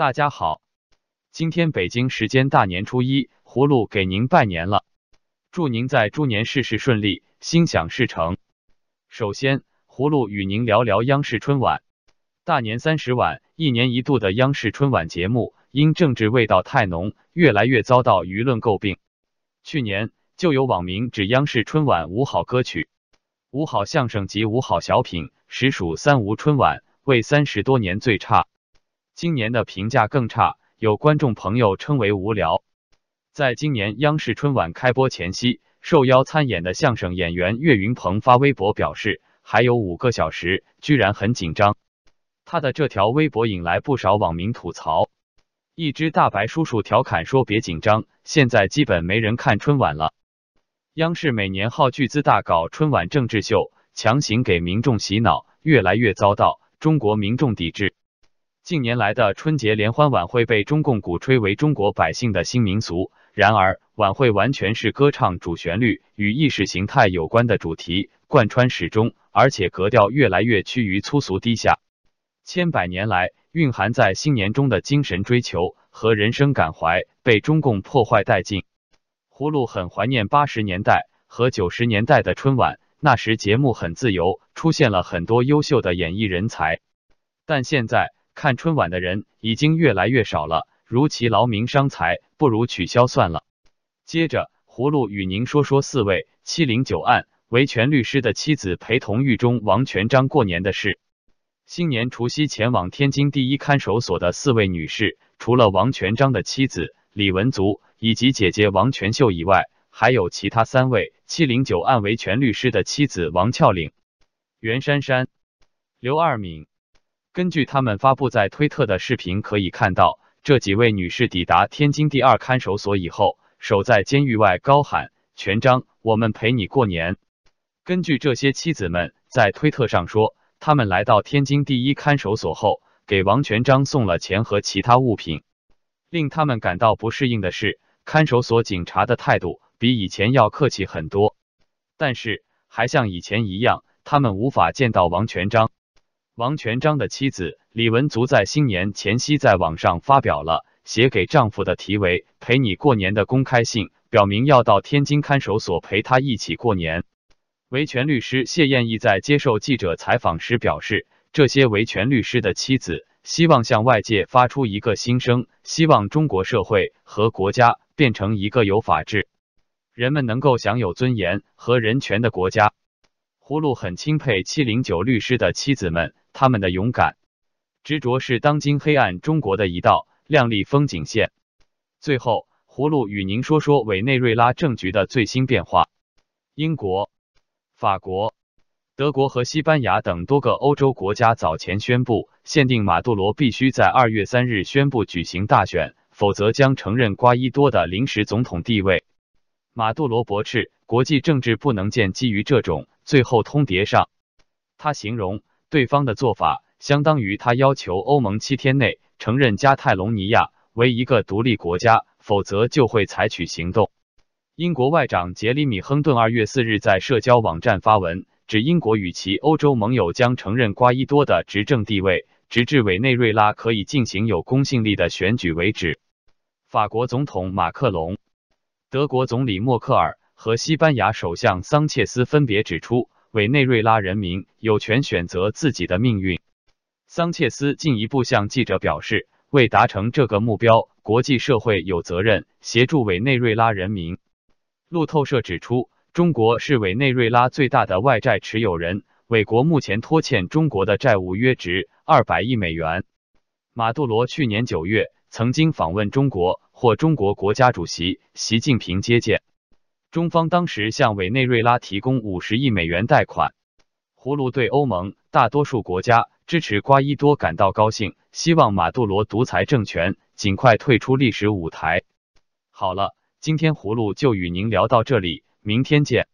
大家好，今天北京时间大年初一，葫芦给您拜年了，祝您在猪年事事顺利，心想事成。首先，葫芦与您聊聊央视春晚。大年三十晚，一年一度的央视春晚节目因政治味道太浓，越来越遭到舆论诟病。去年就有网民指央视春晚无好歌曲、无好相声及无好小品，实属三无春晚，为三十多年最差。今年的评价更差，有观众朋友称为无聊。在今年央视春晚开播前夕，受邀参演的相声演员岳云鹏发微博表示，还有五个小时，居然很紧张。他的这条微博引来不少网民吐槽。一只大白叔叔调侃说：“别紧张，现在基本没人看春晚了。”央视每年耗巨资大搞春晚政治秀，强行给民众洗脑，越来越遭到中国民众抵制。近年来的春节联欢晚会被中共鼓吹为中国百姓的新民俗，然而晚会完全是歌唱主旋律与意识形态有关的主题贯穿始终，而且格调越来越趋于粗俗低下。千百年来蕴含在新年中的精神追求和人生感怀被中共破坏殆尽。葫芦很怀念八十年代和九十年代的春晚，那时节目很自由，出现了很多优秀的演艺人才，但现在。看春晚的人已经越来越少了，如其劳民伤财，不如取消算了。接着，葫芦与您说说四位七零九案维权律师的妻子陪同狱中王全章过年的事。新年除夕前往天津第一看守所的四位女士，除了王全章的妻子李文足以及姐姐王全秀以外，还有其他三位七零九案维权律师的妻子王俏岭、袁姗姗、刘二敏。根据他们发布在推特的视频可以看到，这几位女士抵达天津第二看守所以后，守在监狱外高喊：“全章，我们陪你过年。”根据这些妻子们在推特上说，他们来到天津第一看守所后，给王全章送了钱和其他物品。令他们感到不适应的是，看守所警察的态度比以前要客气很多。但是，还像以前一样，他们无法见到王全章。王全璋的妻子李文足在新年前夕在网上发表了写给丈夫的题为“陪你过年”的公开信，表明要到天津看守所陪他一起过年。维权律师谢艳义在接受记者采访时表示，这些维权律师的妻子希望向外界发出一个心声，希望中国社会和国家变成一个有法治、人们能够享有尊严和人权的国家。葫芦很钦佩七零九律师的妻子们。他们的勇敢、执着是当今黑暗中国的一道亮丽风景线。最后，葫芦与您说说委内瑞拉政局的最新变化。英国、法国、德国和西班牙等多个欧洲国家早前宣布，限定马杜罗必须在二月三日宣布举行大选，否则将承认瓜伊多的临时总统地位。马杜罗驳斥国际政治不能建基于这种最后通牒上，他形容。对方的做法相当于他要求欧盟七天内承认加泰隆尼亚为一个独立国家，否则就会采取行动。英国外长杰里米·亨顿二月四日在社交网站发文，指英国与其欧洲盟友将承认瓜伊多的执政地位，直至委内瑞拉可以进行有公信力的选举为止。法国总统马克龙、德国总理默克尔和西班牙首相桑切斯分别指出。委内瑞拉人民有权选择自己的命运。桑切斯进一步向记者表示，为达成这个目标，国际社会有责任协助委内瑞拉人民。路透社指出，中国是委内瑞拉最大的外债持有人，委国目前拖欠中国的债务约值二百亿美元。马杜罗去年九月曾经访问中国，或中国国家主席习近平接见。中方当时向委内瑞拉提供五十亿美元贷款。葫芦对欧盟大多数国家支持瓜伊多感到高兴，希望马杜罗独裁政权尽快退出历史舞台。好了，今天葫芦就与您聊到这里，明天见。